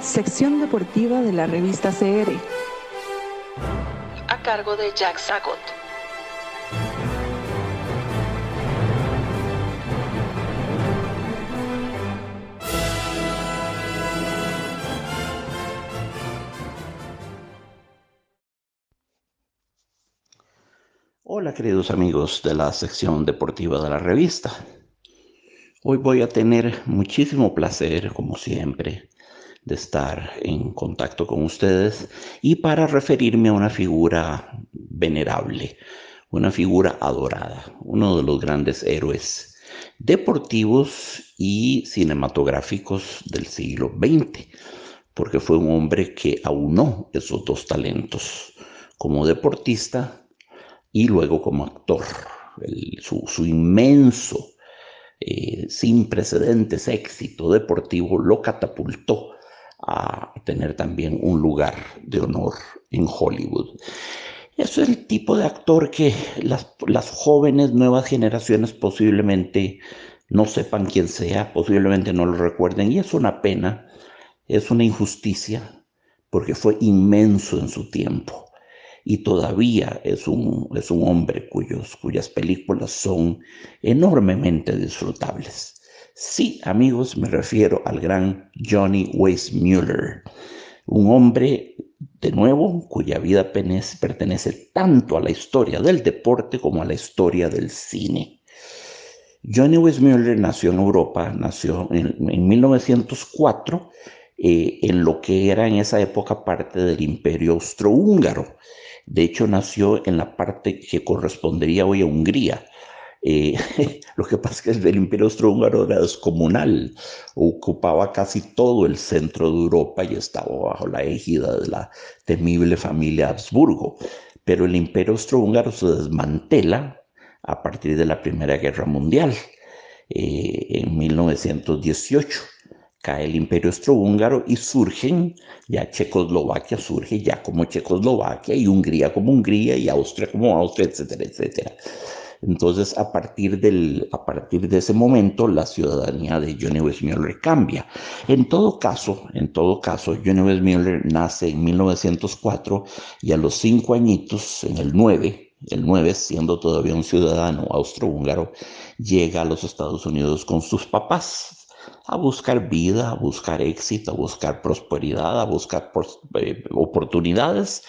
Sección deportiva de la revista CR. A cargo de Jack Sagot. Hola queridos amigos de la sección deportiva de la revista. Hoy voy a tener muchísimo placer, como siempre, de estar en contacto con ustedes y para referirme a una figura venerable, una figura adorada, uno de los grandes héroes deportivos y cinematográficos del siglo XX, porque fue un hombre que aunó esos dos talentos, como deportista y luego como actor. su, inmenso, eh, sin precedentes éxito deportivo lo catapultó a tener también un lugar de honor en Hollywood. Es el tipo de actor que las, las jóvenes, nuevas generaciones posiblemente no sepan quién sea, posiblemente no lo recuerden y es una pena, es una injusticia porque fue inmenso en su tiempo y todavía es un, es un hombre cuyos, cuyas películas son enormemente disfrutables. Sí, amigos, me refiero al gran Johnny Weissmuller, un hombre, de nuevo, cuya vida pertenece tanto a la historia del deporte como a la historia del cine. Johnny Weissmuller nació en Europa, nació en, 1904, eh, en lo que era en esa época parte del imperio austrohúngaro. De hecho, nació en la parte que correspondería hoy a Hungría, eh, lo que pasa es que el imperio austrohúngaro era descomunal, ocupaba casi todo el centro de Europa y estaba bajo la égida de la temible familia Habsburgo. Pero el imperio austrohúngaro se desmantela a partir de la Primera Guerra Mundial, eh, en 1918 cae el imperio austrohúngaro y surgen, ya Checoslovaquia surge ya como Checoslovaquia y Hungría como Hungría y Austria como Austria, etcétera, etcétera. Entonces, a partir, del, a partir de ese momento, la ciudadanía de Johnny Weissmuller cambia. En todo caso, en todo caso, Johnny Weissmuller nace en 1904 y a los cinco añitos, en el 9, el 9, siendo todavía un ciudadano austrohúngaro, llega a los Estados Unidos con sus papás a buscar vida, a buscar éxito, a buscar prosperidad, a buscar eh, oportunidades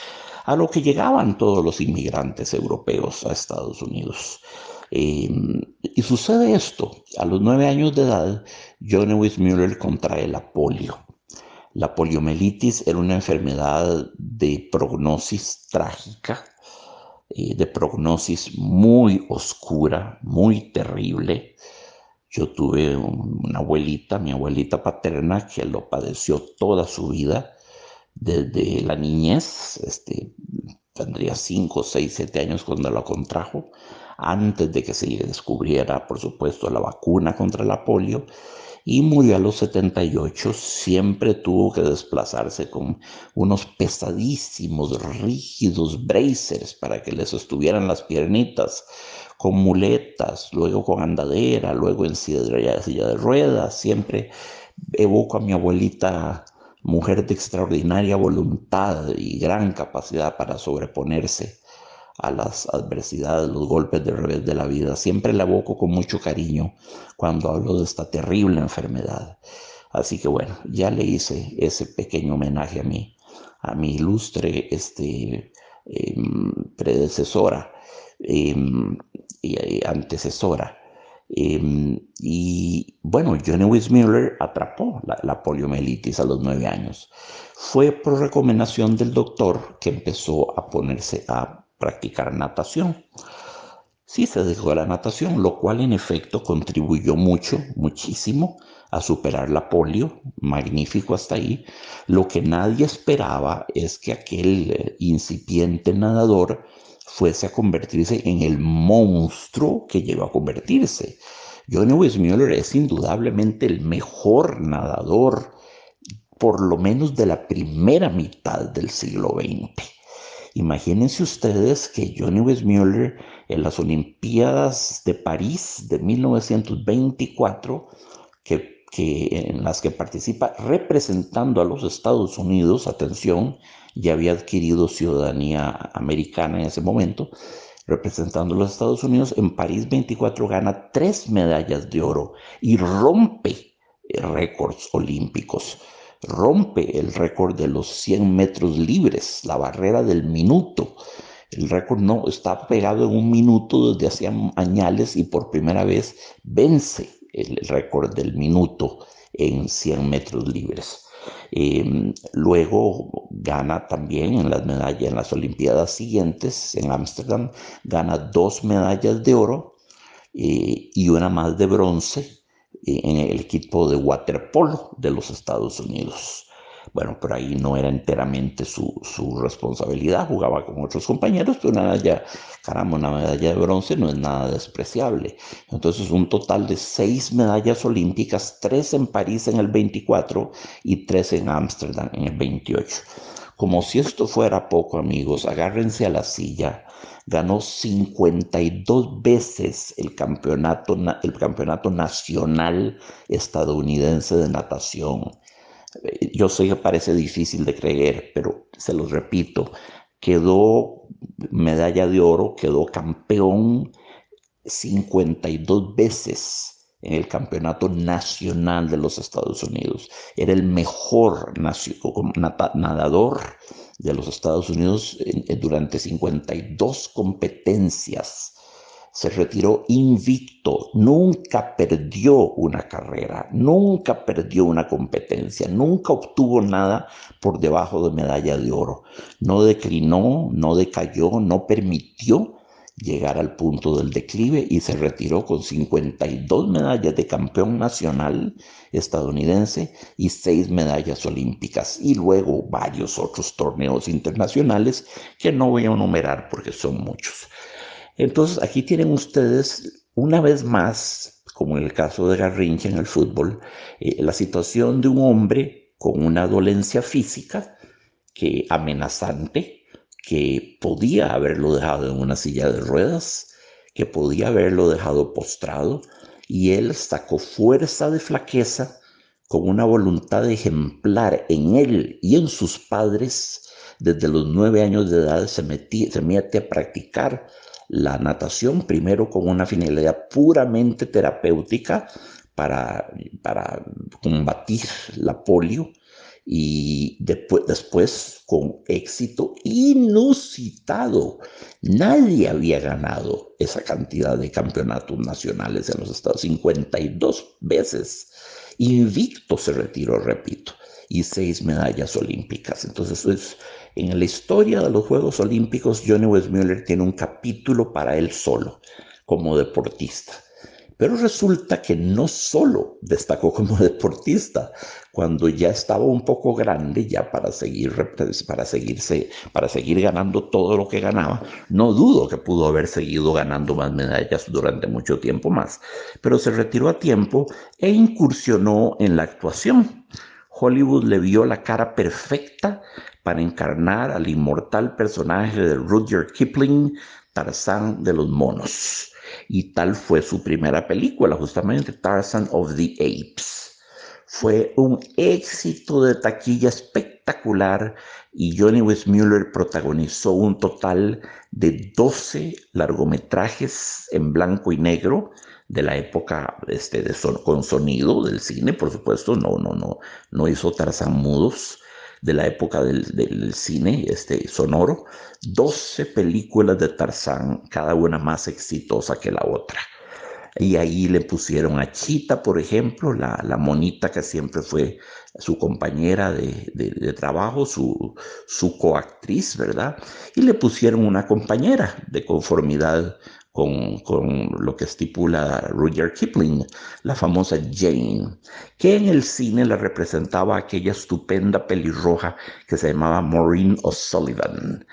a lo que llegaban todos los inmigrantes europeos a Estados Unidos. Em, y sucede esto, a los nueve años de edad, Johnny Weissmuller contrae la polio. La poliomielitis era una enfermedad de prognosis trágica, eh, de prognosis muy oscura, muy terrible. Yo tuve una abuelita, mi abuelita paterna, que lo padeció toda su vida desde la niñez, este, tendría 5, 6, 7 años cuando lo contrajo, antes de que se descubriera, por supuesto, la vacuna contra la polio, y murió a los 78, siempre tuvo que desplazarse con unos pesadísimos, rígidos bracers para que le sostuvieran las piernitas, con muletas, luego con andadera, luego en silla de ruedas, siempre evoco a mi abuelita mujer de extraordinaria voluntad y gran capacidad para sobreponerse a las adversidades, los golpes de revés de la vida. Siempre la evoco con mucho cariño cuando hablo de esta terrible enfermedad. Así que bueno, ya le hice ese pequeño homenaje a mí, a mi ilustre este, em, predecesora em, y antecesora. Em, y bueno, Johnny Weissmuller atrapó la, poliomielitis a los nueve años. Fue por recomendación del doctor que empezó a ponerse a practicar natación. Sí se dejó la natación, lo cual en efecto contribuyó mucho, muchísimo a superar la polio, magnífico hasta ahí. Lo que nadie esperaba es que aquel eh, incipiente nadador fuese a convertirse en el monstruo que llegó a convertirse. Johnny Weissmuller es indudablemente el mejor nadador, por lo menos de la primera mitad del siglo XX. Imagínense ustedes que Johnny Weissmuller en las Olimpiadas de París de 1924, que que, en las que participa representando a los Estados Unidos, atención, ya había adquirido ciudadanía americana en ese momento, representando a los Estados Unidos, en París 24 gana tres medallas de oro y rompe récords olímpicos. Rompe el récord de los 100 metros libres, la barrera del minuto. El récord no está pegado en un minuto desde hacía años y por primera vez vence el récord del minuto en 100 metros libres. Em, luego gana también en las medallas, en las Olimpiadas siguientes, en Ámsterdam, gana dos medallas de oro eh, y una más de bronce eh, en el equipo de waterpolo de los Estados Unidos. Bueno, pero ahí no era enteramente su, responsabilidad, jugaba con otros compañeros, pero una medalla, caramba, una medalla de bronce no es nada despreciable. Entonces, un total de seis medallas olímpicas, tres en París en el 24 y tres en Ámsterdam en el 28. Como si esto fuera poco, amigos, agárrense a la silla. Ganó 52 veces el campeonato, el campeonato nacional estadounidense de natación yo sé que parece difícil de creer, pero se los repito, quedó medalla de oro, quedó campeón 52 veces en el campeonato nacional de los Estados Unidos. Era el mejor nadador de los Estados Unidos durante 52 competencias se retiró invicto, nunca perdió una carrera, nunca perdió una competencia, nunca obtuvo nada por debajo de medalla de oro. No declinó, no decayó, no permitió llegar al punto del declive y se retiró con 52 medallas de campeón nacional estadounidense y 6 medallas olímpicas y luego varios otros torneos internacionales que no voy a enumerar porque son muchos. Entonces aquí tienen ustedes una vez más, como en el caso de Garrincha en el fútbol, eh, la situación de un hombre con una dolencia física que amenazante, que podía haberlo dejado en una silla de ruedas, que podía haberlo dejado postrado, y él sacó fuerza de flaqueza con una voluntad ejemplar en él y en sus padres. Desde los nueve años de edad se, se mete a practicar la natación, primero con una finalidad puramente terapéutica para, para combatir la polio y después, después con éxito inusitado. Nadie había ganado esa cantidad de campeonatos nacionales en los Estados 52 veces. Invicto se retiró, repito, y seis medallas olímpicas. Entonces, es en la historia de los Juegos Olímpicos, Johnny Westmuller tiene un capítulo para él solo, como deportista. Pero resulta que no solo destacó como deportista, cuando ya estaba un poco grande, ya para seguir, para seguirse, para seguir ganando todo lo que ganaba, no dudo que pudo haber seguido ganando más medallas durante mucho tiempo más, pero se retiró a tiempo e incursionó en la actuación. Hollywood le vio la cara perfecta para encarnar al inmortal personaje de Rudyard Kipling, Tarzán de los monos. Y tal fue su primera película, justamente Tarzan of the Apes. Fue un éxito de taquilla espectacular y Johnny Weissmuller protagonizó un total de 12 largometrajes en blanco y negro de la época este, de con sonido del cine, por supuesto, no, no, no, no hizo Tarzán mudos de la época del, cine este, sonoro, 12 películas de Tarzán, cada una más exitosa que la otra. Y ahí le pusieron a Chita, por ejemplo, la, la monita que siempre fue su compañera de, de, trabajo, su, su coactriz, ¿verdad? Y le pusieron una compañera de conformidad con, lo que estipula Rudyard Kipling, la famosa Jane, que en el cine la representaba aquella estupenda pelirroja que se llamaba Maureen O'Sullivan.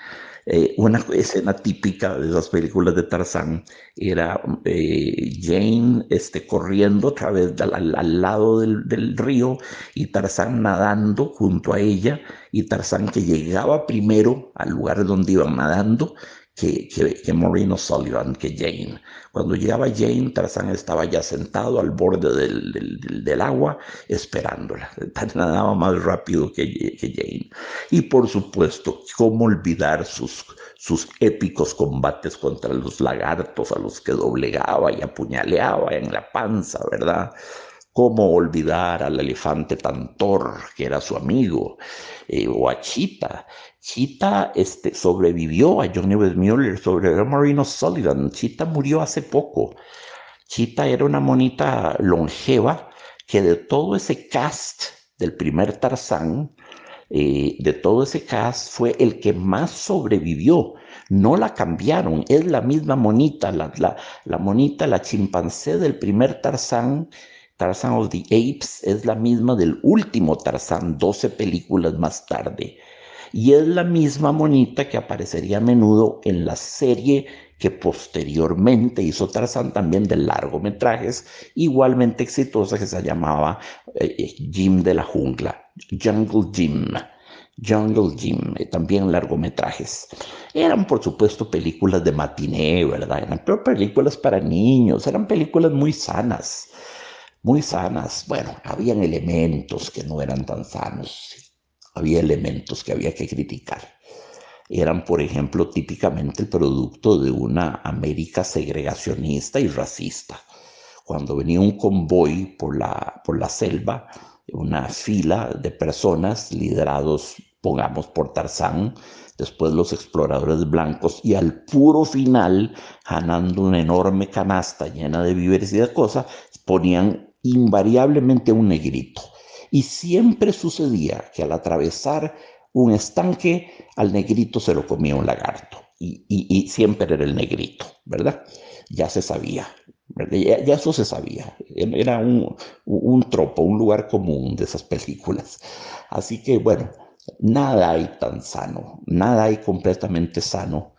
Eh, una escena típica de las películas de Tarzán era eh, Jane este, corriendo a través al, lado del, del, río y Tarzán nadando junto a ella y Tarzán que llegaba primero al lugar donde iban nadando que, que, Sullivan, que Jane. Cuando llegaba Jane, Tarzán estaba ya sentado al borde del, del, agua esperándola. Nada más rápido que, que, Jane. Y por supuesto, ¿cómo olvidar sus, sus épicos combates contra los lagartos a los que doblegaba y apuñaleaba en la panza, ¿verdad? ¿Cómo olvidar al elefante Tantor, que era su amigo, eh, o a Chita? Chita este, sobrevivió a Johnny Westmuller, sobrevivió a Marino Sullivan. Chita murió hace poco. Chita era una monita longeva que de todo ese cast del primer Tarzán, eh, de todo ese cast, fue el que más sobrevivió. No la cambiaron, es la misma monita, la, la, monita, la chimpancé del primer Tarzán Tarzan of the Apes es la misma del último Tarzan, 12 películas más tarde. Y es la misma monita que aparecería a menudo en la serie que posteriormente hizo Tarzan también de largometrajes, igualmente exitosa que se llamaba eh, eh, Jim de la Jungla, Jungle Jim. Jungle Jim, eh, también largometrajes. Eran, por supuesto, películas de matiné, ¿verdad? Eran películas para niños, eran películas muy sanas muy sanas. Bueno, habían elementos que no eran tan sanos, había elementos que había que criticar. Eran, por ejemplo, típicamente el producto de una América segregacionista y racista. Cuando venía un convoy por la, por la selva, una fila de personas liderados, pongamos, por Tarzán, después los exploradores blancos y al puro final, ganando una enorme canasta llena de víveres y de cosas, ponían invariablemente un negrito. Y siempre sucedía que al atravesar un estanque, al negrito se lo comía un lagarto. Y, siempre era el negrito, ¿verdad? Ya se sabía, ya, eso se sabía. Era un, un tropo, un lugar común de esas películas. Así que, bueno, nada hay tan sano, nada hay completamente sano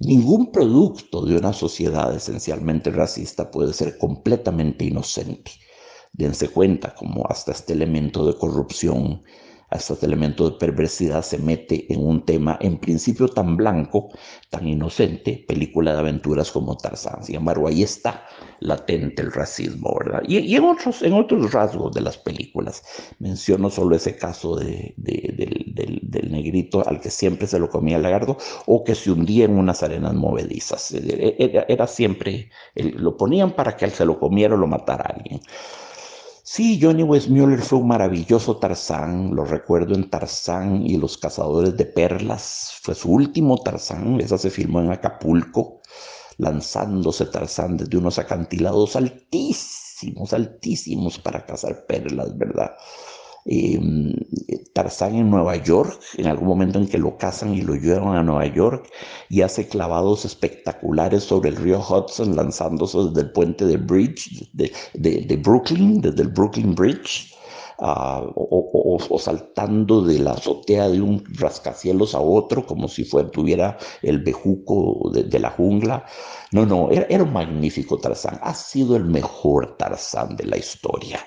Ningún producto de una sociedad esencialmente racista puede ser completamente inocente dense cuenta como hasta este elemento de corrupción, hasta este elemento de perversidad se mete en un tema en principio tan blanco, tan inocente, película de aventuras como Tarzán. Sin embargo, ahí está latente el racismo, ¿verdad? Y, en, otros, en otros rasgos de las películas. Menciono solo ese caso de, del, negrito al que siempre se lo comía el lagarto o que se hundía en unas arenas movedizas. Era, siempre, lo ponían para que él se lo comiera o lo matara a alguien. Sí, Johnny Westmuller fue un maravilloso Tarzán, lo recuerdo en Tarzán y los cazadores de perlas, fue su último Tarzán, esa se filmó en Acapulco, lanzándose Tarzán desde unos acantilados altísimos, altísimos para cazar perlas, ¿verdad? Em, Tarzán en Nueva York, en algún momento en que lo cazan y lo llevan a Nueva York y hace clavados espectaculares sobre el río Hudson lanzándose desde el puente de Bridge, de, Brooklyn, desde el Brooklyn Bridge. Ah, o, saltando de la azotea de un rascacielos a otro como si fuera, tuviera el bejuco de, la jungla. No, no, era, era un magnífico Tarzán. Ha sido el mejor Tarzán de la historia.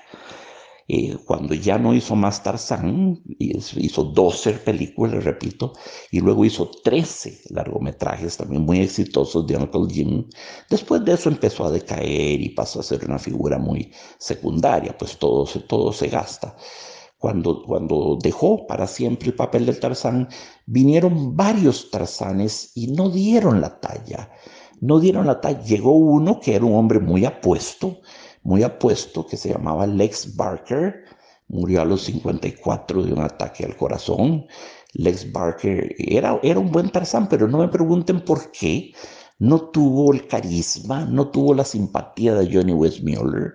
Cuando ya no hizo más Tarzán, hizo 12 películas, repito, y luego hizo 13 largometrajes también muy exitosos de Uncle Jim. Después de eso empezó a decaer y pasó a ser una figura muy secundaria, pues todo todo se gasta. Cuando, cuando dejó para siempre el papel del Tarzán, vinieron varios Tarzanes y no dieron la talla. No dieron la talla. Llegó uno que era un hombre muy apuesto, muy apuesto que se llamaba Lex Barker. Murió a los 54 de un ataque al corazón. Lex Barker era, era un buen Tarzán, pero no me pregunten por qué. No tuvo el carisma, no tuvo la simpatía de Johnny Westmuller.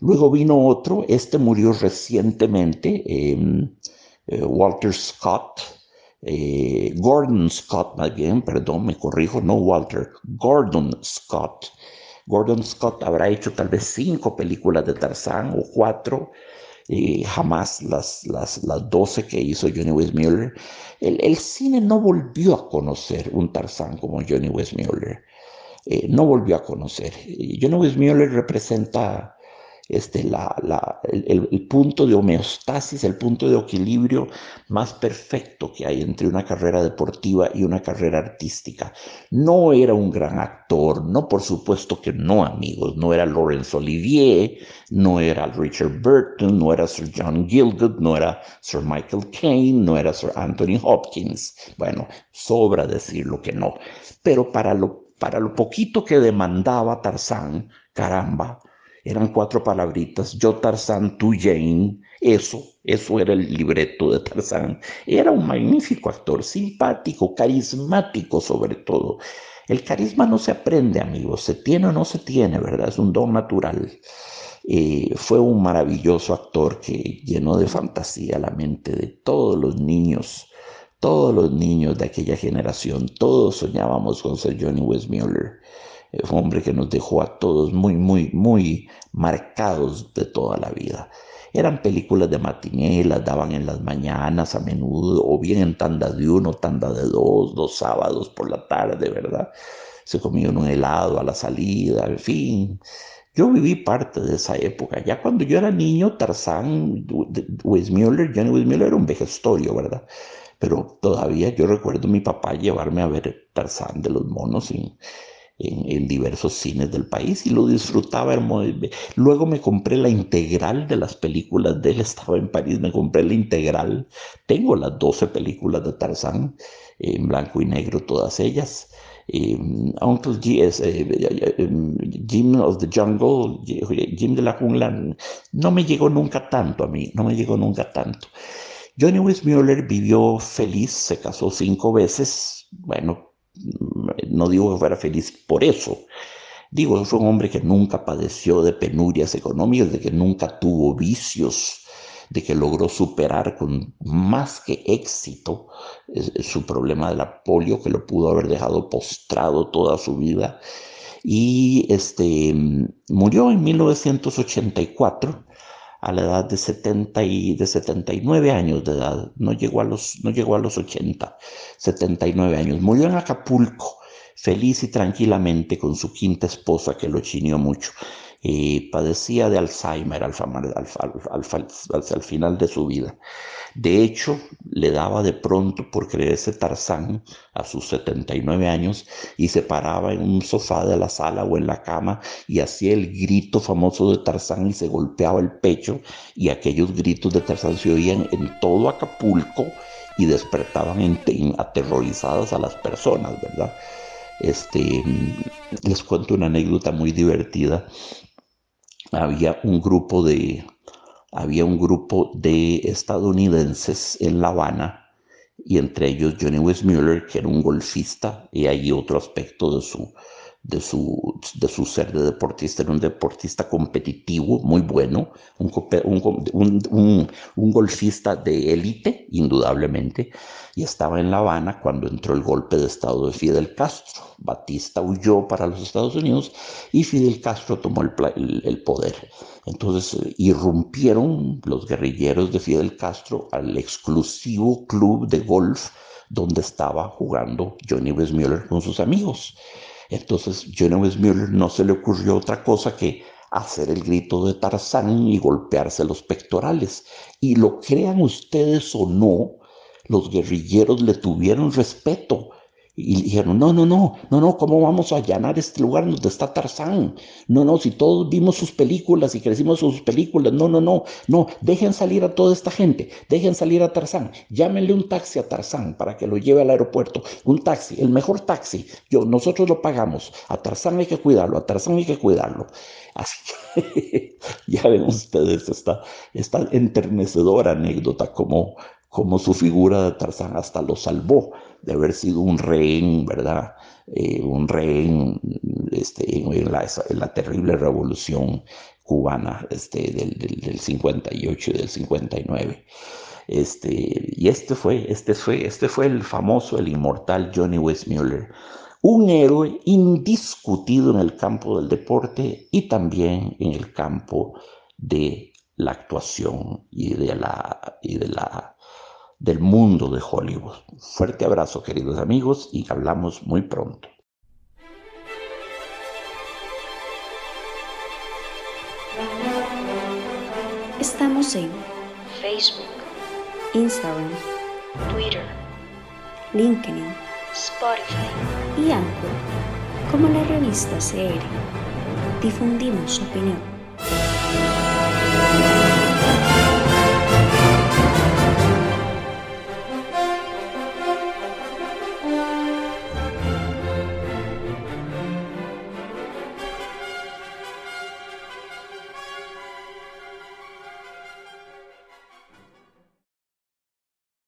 Luego vino otro, este murió recientemente, em, eh, Walter Scott, eh, Gordon Scott más bien, perdón, me corrijo, no Walter, Gordon Scott. Gordon Scott habrá hecho tal vez cinco películas de Tarzán o cuatro, y jamás las, las, las 12 que hizo Johnny Westmuller. El, el cine no volvió a conocer un Tarzán como Johnny Westmuller. Eh, no volvió a conocer. Johnny Westmuller representa este, la, el, punto de homeostasis, el punto de equilibrio más perfecto que hay entre una carrera deportiva y una carrera artística. No era un gran actor, no por supuesto que no amigos, no era Laurence Olivier, no era Richard Burton, no era Sir John Gielgud, no era Sir Michael Caine, no era Sir Anthony Hopkins. Bueno, sobra decirlo que no, pero para lo, para lo poquito que demandaba Tarzán, caramba, eran cuatro palabritas, yo Tarzán, tú Jane, eso, eso era el libreto de Tarzán. Era un magnífico actor, simpático, carismático sobre todo. El carisma no se aprende, amigos, se tiene o no se tiene, ¿verdad? Es un don natural. Eh, fue un maravilloso actor que llenó de fantasía la mente de todos los niños, todos los niños de aquella generación. Todos soñábamos con ser Johnny Westmuller. Fue un hombre que nos dejó a todos muy, muy, muy marcados de toda la vida. Eran películas de matiné, las daban en las mañanas a menudo, o bien en tanda de uno, tanda de dos, dos sábados por la tarde, ¿verdad? Se comía un helado a la salida, en fin. Yo viví parte de esa época. Ya cuando yo era niño, Tarzán, Weissmuller, Johnny era un vejestorio, ¿verdad? Pero todavía yo recuerdo a mi papá llevarme a ver Tarzán de los monos y en, diversos cines del país y lo disfrutaba hermoso. Luego me compré la integral de las películas de él, estaba en París, me compré la integral. Tengo las 12 películas de Tarzán, en blanco y negro todas ellas. Eh, Uncle G, eh, em, Jim of the Jungle, Jim de la jungla, no me llegó nunca tanto a mí, no me llegó nunca tanto. Johnny Weissmuller vivió feliz, se casó cinco veces, bueno, no digo que fuera feliz por eso. Digo, fue un hombre que nunca padeció de penurias económicas, de que nunca tuvo vicios, de que logró superar con más que éxito eh, su problema de la polio, que lo pudo haber dejado postrado toda su vida. Y este, murió en 1984 a la edad de, 70 y, de 79 años de edad, no llegó, a los, no llegó a los 80, 79 años. Murió en Acapulco, feliz y tranquilamente con su quinta esposa que lo chinió mucho. y padecía de Alzheimer al, al, final de su vida. De hecho, le daba de pronto por creerse Tarzán a sus 79 años y se paraba en un sofá de la sala o en la cama y hacía el grito famoso de Tarzán y se golpeaba el pecho y aquellos gritos de Tarzán se oían en todo Acapulco y despertaban aterrorizadas a las personas, ¿verdad? Este, les cuento una anécdota muy divertida. Había un grupo de había un grupo de estadounidenses en La Habana y entre ellos Johnny Westmuller, que era un golfista, y ahí otro aspecto de su, de su, de su ser de deportista, era un deportista competitivo, muy bueno, un, golfista de élite, indudablemente, y estaba en La Habana cuando entró el golpe de Estado de Fidel Castro. Batista huyó para los Estados Unidos y Fidel Castro tomó el, el poder. Entonces irrumpieron los guerrilleros de Fidel Castro al exclusivo club de golf donde estaba jugando Johnny Westmuller con sus amigos. Entonces Johnny Westmuller no se le ocurrió otra cosa que hacer el grito de Tarzán y golpearse los pectorales. Y lo crean ustedes o no, los guerrilleros le tuvieron respeto y dijeron, no, no, no, no, no, ¿cómo vamos a allanar este lugar donde está Tarzán? No, no, si todos vimos sus películas y crecimos sus películas, no, no, no, no, dejen salir a toda esta gente, dejen salir a Tarzán, llámenle un taxi a Tarzán para que lo lleve al aeropuerto, un taxi, el mejor taxi, yo, nosotros lo pagamos, a Tarzán hay que cuidarlo, a Tarzán hay que cuidarlo. Así que ya ven ustedes esta, esta enternecedora anécdota como, como su figura de Tarzán hasta lo salvó de haber sido un rehén, ¿verdad? Eh, un rehén este, en, la, terrible revolución cubana este, del, 58 y del 59. Este, y este fue, este, fue, este fue el famoso, el inmortal Johnny Westmuller, un héroe indiscutido en el campo del deporte y también en el campo de la actuación y de la, y de la del mundo de Hollywood. Fuerte abrazo queridos amigos y hablamos muy pronto. Estamos en Facebook, Instagram, Twitter, LinkedIn, Spotify y Anchor como la revista CR. Difundimos su opinión.